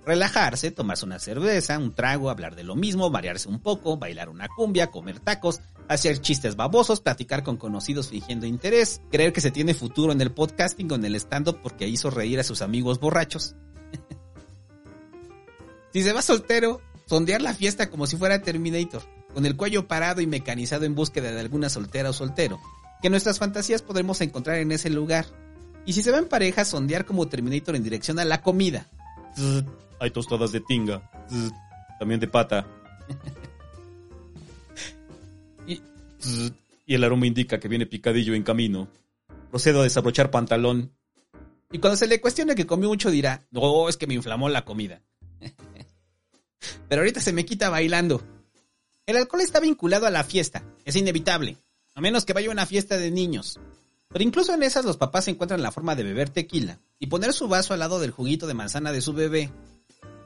Relajarse, tomarse una cerveza, un trago, hablar de lo mismo, variarse un poco, bailar una cumbia, comer tacos, hacer chistes babosos, platicar con conocidos fingiendo interés, creer que se tiene futuro en el podcasting o en el stand-up porque hizo reír a sus amigos borrachos. si se va soltero, sondear la fiesta como si fuera Terminator, con el cuello parado y mecanizado en búsqueda de alguna soltera o soltero, que nuestras fantasías podremos encontrar en ese lugar. Y si se va en pareja, sondear como Terminator en dirección a la comida, hay tostadas de tinga. También de pata. y, y el aroma indica que viene picadillo en camino. Procedo a desabrochar pantalón. Y cuando se le cuestione que comió mucho dirá, no, es que me inflamó la comida. Pero ahorita se me quita bailando. El alcohol está vinculado a la fiesta, es inevitable, a menos que vaya a una fiesta de niños. Pero incluso en esas los papás encuentran la forma de beber tequila y poner su vaso al lado del juguito de manzana de su bebé.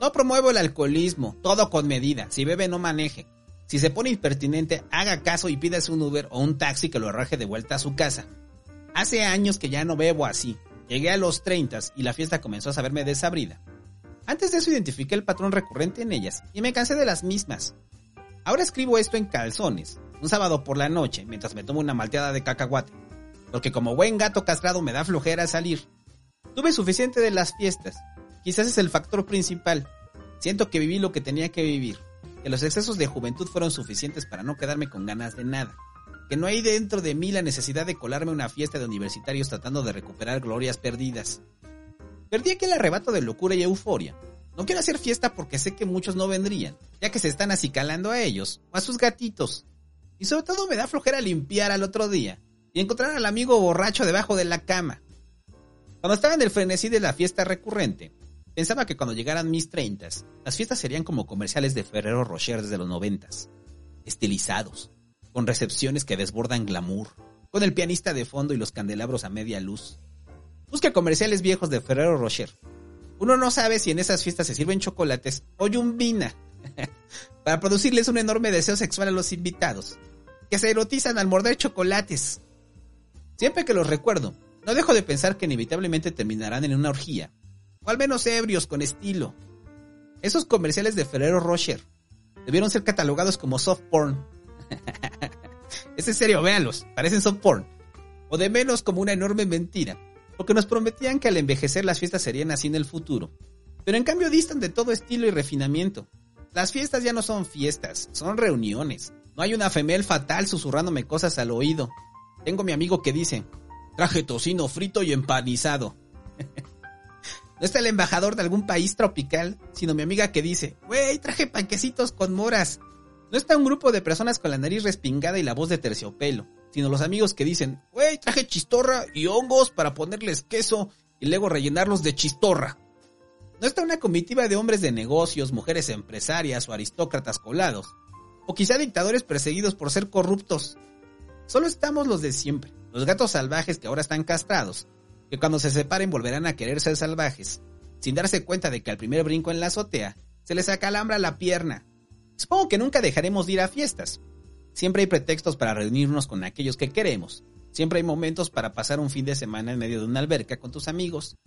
No promuevo el alcoholismo, todo con medida. Si bebe no maneje. Si se pone impertinente, haga caso y pídase un Uber o un taxi que lo arroje de vuelta a su casa. Hace años que ya no bebo así. Llegué a los 30 y la fiesta comenzó a saberme desabrida. Antes de eso identifiqué el patrón recurrente en ellas y me cansé de las mismas. Ahora escribo esto en calzones, un sábado por la noche, mientras me tomo una malteada de cacahuate porque como buen gato castrado me da flojera salir. Tuve suficiente de las fiestas. Quizás es el factor principal. Siento que viví lo que tenía que vivir. Que los excesos de juventud fueron suficientes para no quedarme con ganas de nada. Que no hay dentro de mí la necesidad de colarme una fiesta de universitarios tratando de recuperar glorias perdidas. Perdí aquel arrebato de locura y euforia. No quiero hacer fiesta porque sé que muchos no vendrían, ya que se están acicalando a ellos o a sus gatitos. Y sobre todo me da flojera limpiar al otro día y encontrar al amigo borracho debajo de la cama. Cuando estaba en el frenesí de la fiesta recurrente, pensaba que cuando llegaran mis treintas, las fiestas serían como comerciales de Ferrero Rocher desde los noventas, estilizados, con recepciones que desbordan glamour, con el pianista de fondo y los candelabros a media luz. Busca comerciales viejos de Ferrero Rocher. Uno no sabe si en esas fiestas se sirven chocolates o yumbina, para producirles un enorme deseo sexual a los invitados, que se erotizan al morder chocolates, Siempre que los recuerdo, no dejo de pensar que inevitablemente terminarán en una orgía, o al menos ebrios con estilo. Esos comerciales de Ferrero Rocher debieron ser catalogados como soft porn. es en serio, véanlos, parecen soft porn. O de menos como una enorme mentira, porque nos prometían que al envejecer las fiestas serían así en el futuro. Pero en cambio distan de todo estilo y refinamiento. Las fiestas ya no son fiestas, son reuniones. No hay una femel fatal susurrándome cosas al oído, tengo mi amigo que dice, traje tocino frito y empanizado. no está el embajador de algún país tropical, sino mi amiga que dice, güey, traje panquecitos con moras. No está un grupo de personas con la nariz respingada y la voz de terciopelo, sino los amigos que dicen, güey, traje chistorra y hongos para ponerles queso y luego rellenarlos de chistorra. No está una comitiva de hombres de negocios, mujeres empresarias o aristócratas colados, o quizá dictadores perseguidos por ser corruptos, Solo estamos los de siempre, los gatos salvajes que ahora están castrados, que cuando se separen volverán a querer ser salvajes, sin darse cuenta de que al primer brinco en la azotea se les acalambra la pierna. Supongo que nunca dejaremos de ir a fiestas. Siempre hay pretextos para reunirnos con aquellos que queremos. Siempre hay momentos para pasar un fin de semana en medio de una alberca con tus amigos,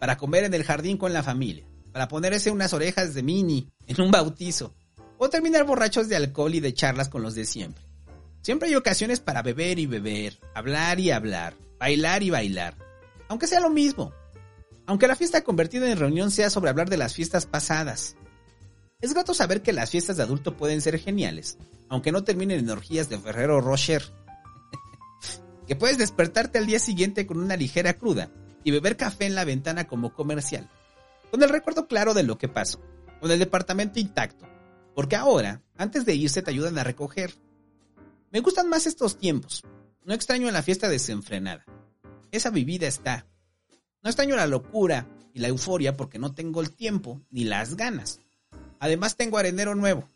para comer en el jardín con la familia, para ponerse unas orejas de mini en un bautizo, o terminar borrachos de alcohol y de charlas con los de siempre. Siempre hay ocasiones para beber y beber, hablar y hablar, bailar y bailar, aunque sea lo mismo. Aunque la fiesta convertida en reunión sea sobre hablar de las fiestas pasadas. Es grato saber que las fiestas de adulto pueden ser geniales, aunque no terminen en orgías de Ferrero Rocher. que puedes despertarte al día siguiente con una ligera cruda y beber café en la ventana como comercial, con el recuerdo claro de lo que pasó, con el departamento intacto, porque ahora, antes de irse, te ayudan a recoger me gustan más estos tiempos. No extraño la fiesta desenfrenada. Esa vivida está. No extraño la locura y la euforia porque no tengo el tiempo ni las ganas. Además tengo arenero nuevo.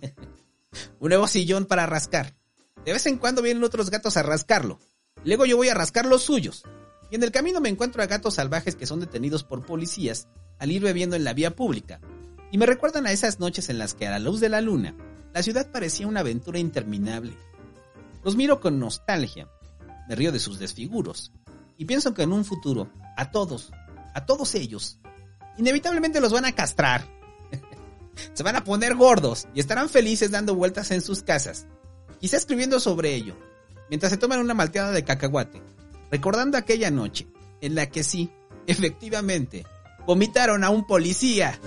Un nuevo sillón para rascar. De vez en cuando vienen otros gatos a rascarlo. Luego yo voy a rascar los suyos. Y en el camino me encuentro a gatos salvajes que son detenidos por policías al ir bebiendo en la vía pública. Y me recuerdan a esas noches en las que a la luz de la luna la ciudad parecía una aventura interminable. Los miro con nostalgia, me río de sus desfiguros y pienso que en un futuro, a todos, a todos ellos, inevitablemente los van a castrar. Se van a poner gordos y estarán felices dando vueltas en sus casas, quizá escribiendo sobre ello, mientras se toman una malteada de cacahuate, recordando aquella noche en la que sí, efectivamente, vomitaron a un policía.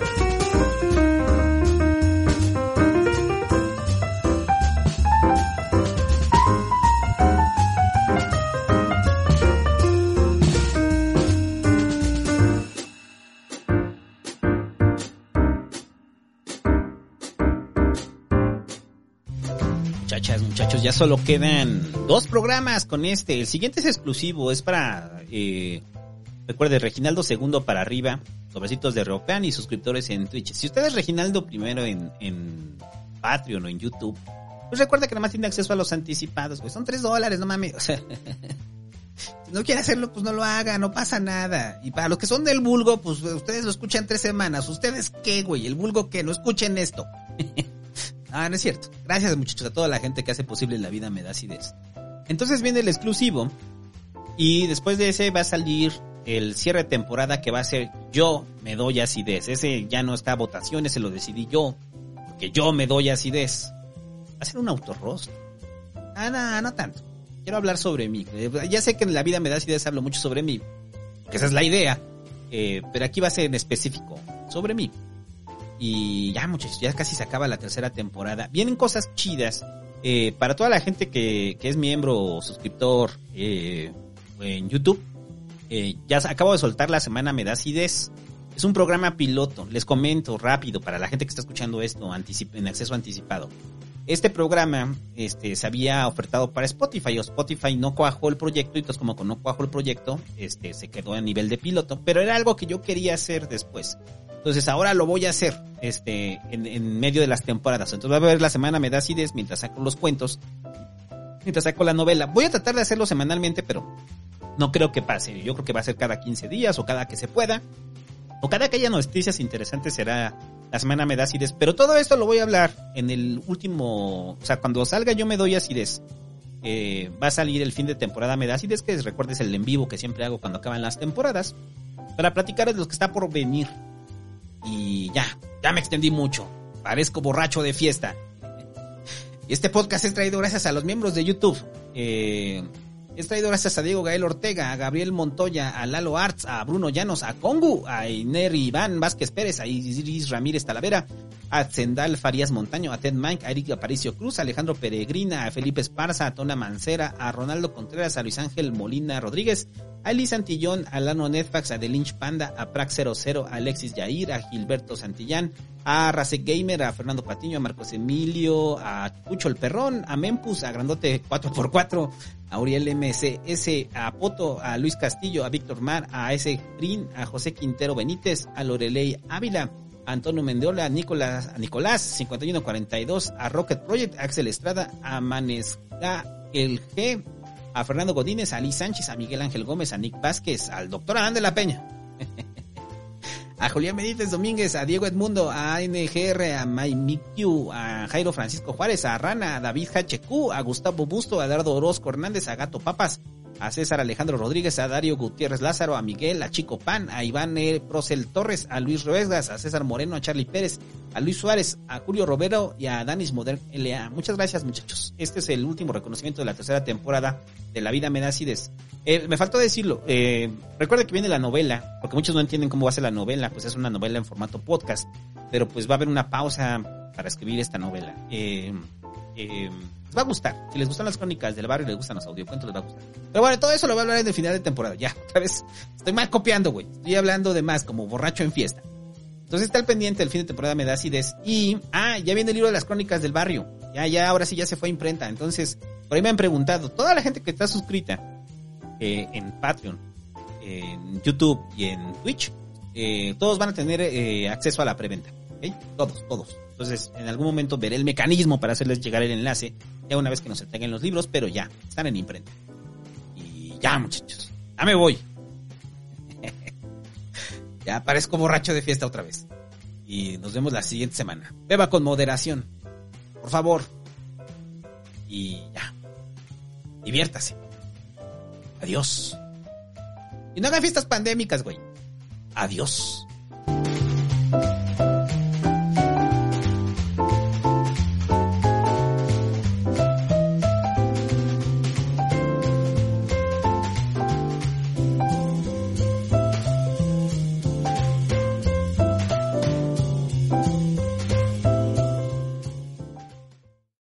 Muchachos, ya solo quedan dos programas con este. El siguiente es exclusivo, es para, eh, recuerde, Reginaldo segundo para arriba, sobrecitos de Ropean y suscriptores en Twitch. Si usted es Reginaldo primero en, en Patreon o en YouTube, pues recuerda que nada más tiene acceso a los anticipados, güey. Son tres dólares, no mames. Si no quiere hacerlo, pues no lo haga, no pasa nada. Y para los que son del vulgo, pues ustedes lo escuchan tres semanas. ¿Ustedes qué, güey? El vulgo que no escuchen esto. ah, no es cierto. Gracias, muchachos, a toda la gente que hace posible la vida me da acidez. Entonces viene el exclusivo. Y después de ese va a salir el cierre de temporada que va a ser Yo me doy acidez. Ese ya no está a votación, ese lo decidí yo. Porque yo me doy acidez. Va a ser un autorrostro. Ah, no, no tanto. Quiero hablar sobre mí. Eh, Ya sé que en la vida me da acidez, hablo mucho sobre mí. Que esa es la idea. Eh, pero aquí va a ser en específico sobre mí. Y ya, muchachos, ya casi se acaba la tercera temporada. Vienen cosas chidas. eh, para toda la gente que, que es miembro o suscriptor eh, en YouTube, eh, ya acabo de soltar la semana Me da acidez. Es un programa piloto. Les comento rápido para la gente que está escuchando esto en acceso anticipado. Este programa este, se había ofertado para Spotify o Spotify no cuajó el proyecto y entonces como no cuajó el proyecto, este, se quedó a nivel de piloto, pero era algo que yo quería hacer después. Entonces ahora lo voy a hacer este, en, medio de las temporadas. Entonces va a haber la semana me mientras saco los cuentos, mientras saco la novela. Voy a tratar de hacerlo semanalmente, pero no creo que pase. Yo creo que va a ser cada 15 días o cada que se pueda. O cada que haya noticias interesantes será la semana me. Pero todo esto lo voy a hablar en el último... O sea, cuando salga yo me doy acidez. Eh, va a salir el fin de temporada me que recuerdes el en vivo que siempre hago cuando acaban las temporadas. Para platicar de lo que está por venir. Y ya, ya me extendí mucho. Parezco borracho de fiesta. Este podcast es traído gracias a los miembros de YouTube. Eh, es traído gracias a Diego Gael Ortega, a Gabriel Montoya, a Lalo Arts, a Bruno Llanos, a Congu, a Iner Iván Vázquez Pérez, a Iris Ramírez Talavera, a Zendal Farías Montaño, a Ted Mike, a Eric Aparicio Cruz, a Alejandro Peregrina, a Felipe Esparza, a Tona Mancera, a Ronaldo Contreras, a Luis Ángel Molina Rodríguez, a Elis Antillón, a Lano Netfax, a The Lynch Panda, a Prax00, a Alexis Yair, a Gilberto Santillán, a Rasek Gamer, a Fernando Patiño, a Marcos Emilio, a Pucho el Perrón, a Mempus, a Grandote 4x4, a Uriel MCS, a Poto, a Luis Castillo, a Víctor Mar, a S. Green, a José Quintero Benítez, a Lorelei Ávila, Antonio Mendeola, a Nicolás, a Nicolás 5142, a Rocket Project, a Axel Estrada, a Manesca El G, a Fernando Godínez, a Ali Sánchez, a Miguel Ángel Gómez, a Nick Vázquez, al doctor Adán de la Peña. A Julián Benítez Domínguez, a Diego Edmundo, a ANGR, a Maimikiu, a Jairo Francisco Juárez, a Rana, a David HQ, a Gustavo Busto, a Dardo Orozco Hernández, a Gato Papas, a César Alejandro Rodríguez, a Dario Gutiérrez Lázaro, a Miguel, a Chico Pan, a Iván E. Procel Torres, a Luis Ruegas, a César Moreno, a Charlie Pérez, a Luis Suárez, a Julio Robero y a Danis Modern LA. Muchas gracias muchachos. Este es el último reconocimiento de la tercera temporada de La Vida Me da acidez. Eh, me faltó decirlo, eh, recuerda que viene la novela, porque muchos no entienden cómo va a ser la novela, pues es una novela en formato podcast, pero pues va a haber una pausa para escribir esta novela. Eh, eh, les va a gustar. Si les gustan las crónicas del barrio y les gustan los audiocuentos, les va a gustar. Pero bueno, todo eso lo voy a hablar en el final de temporada. Ya, otra vez. Estoy mal copiando, güey. Estoy hablando de más, como borracho en fiesta. Entonces está al pendiente, el fin de temporada me da acidez. Y, ah, ya viene el libro de las crónicas del barrio. Ya, ya, ahora sí ya se fue a imprenta. Entonces, por ahí me han preguntado, toda la gente que está suscrita eh, en Patreon, en YouTube y en Twitch, eh, todos van a tener eh, acceso a la preventa. ¿ok? Todos, todos. Entonces, en algún momento veré el mecanismo para hacerles llegar el enlace, ya una vez que nos entreguen los libros, pero ya, están en imprenta. Y ya, muchachos, ya me voy. ya parezco borracho de fiesta otra vez. Y nos vemos la siguiente semana. Beba con moderación, por favor. Y ya. Diviértase. Adiós. Y no hagan fiestas pandémicas, güey. Adiós.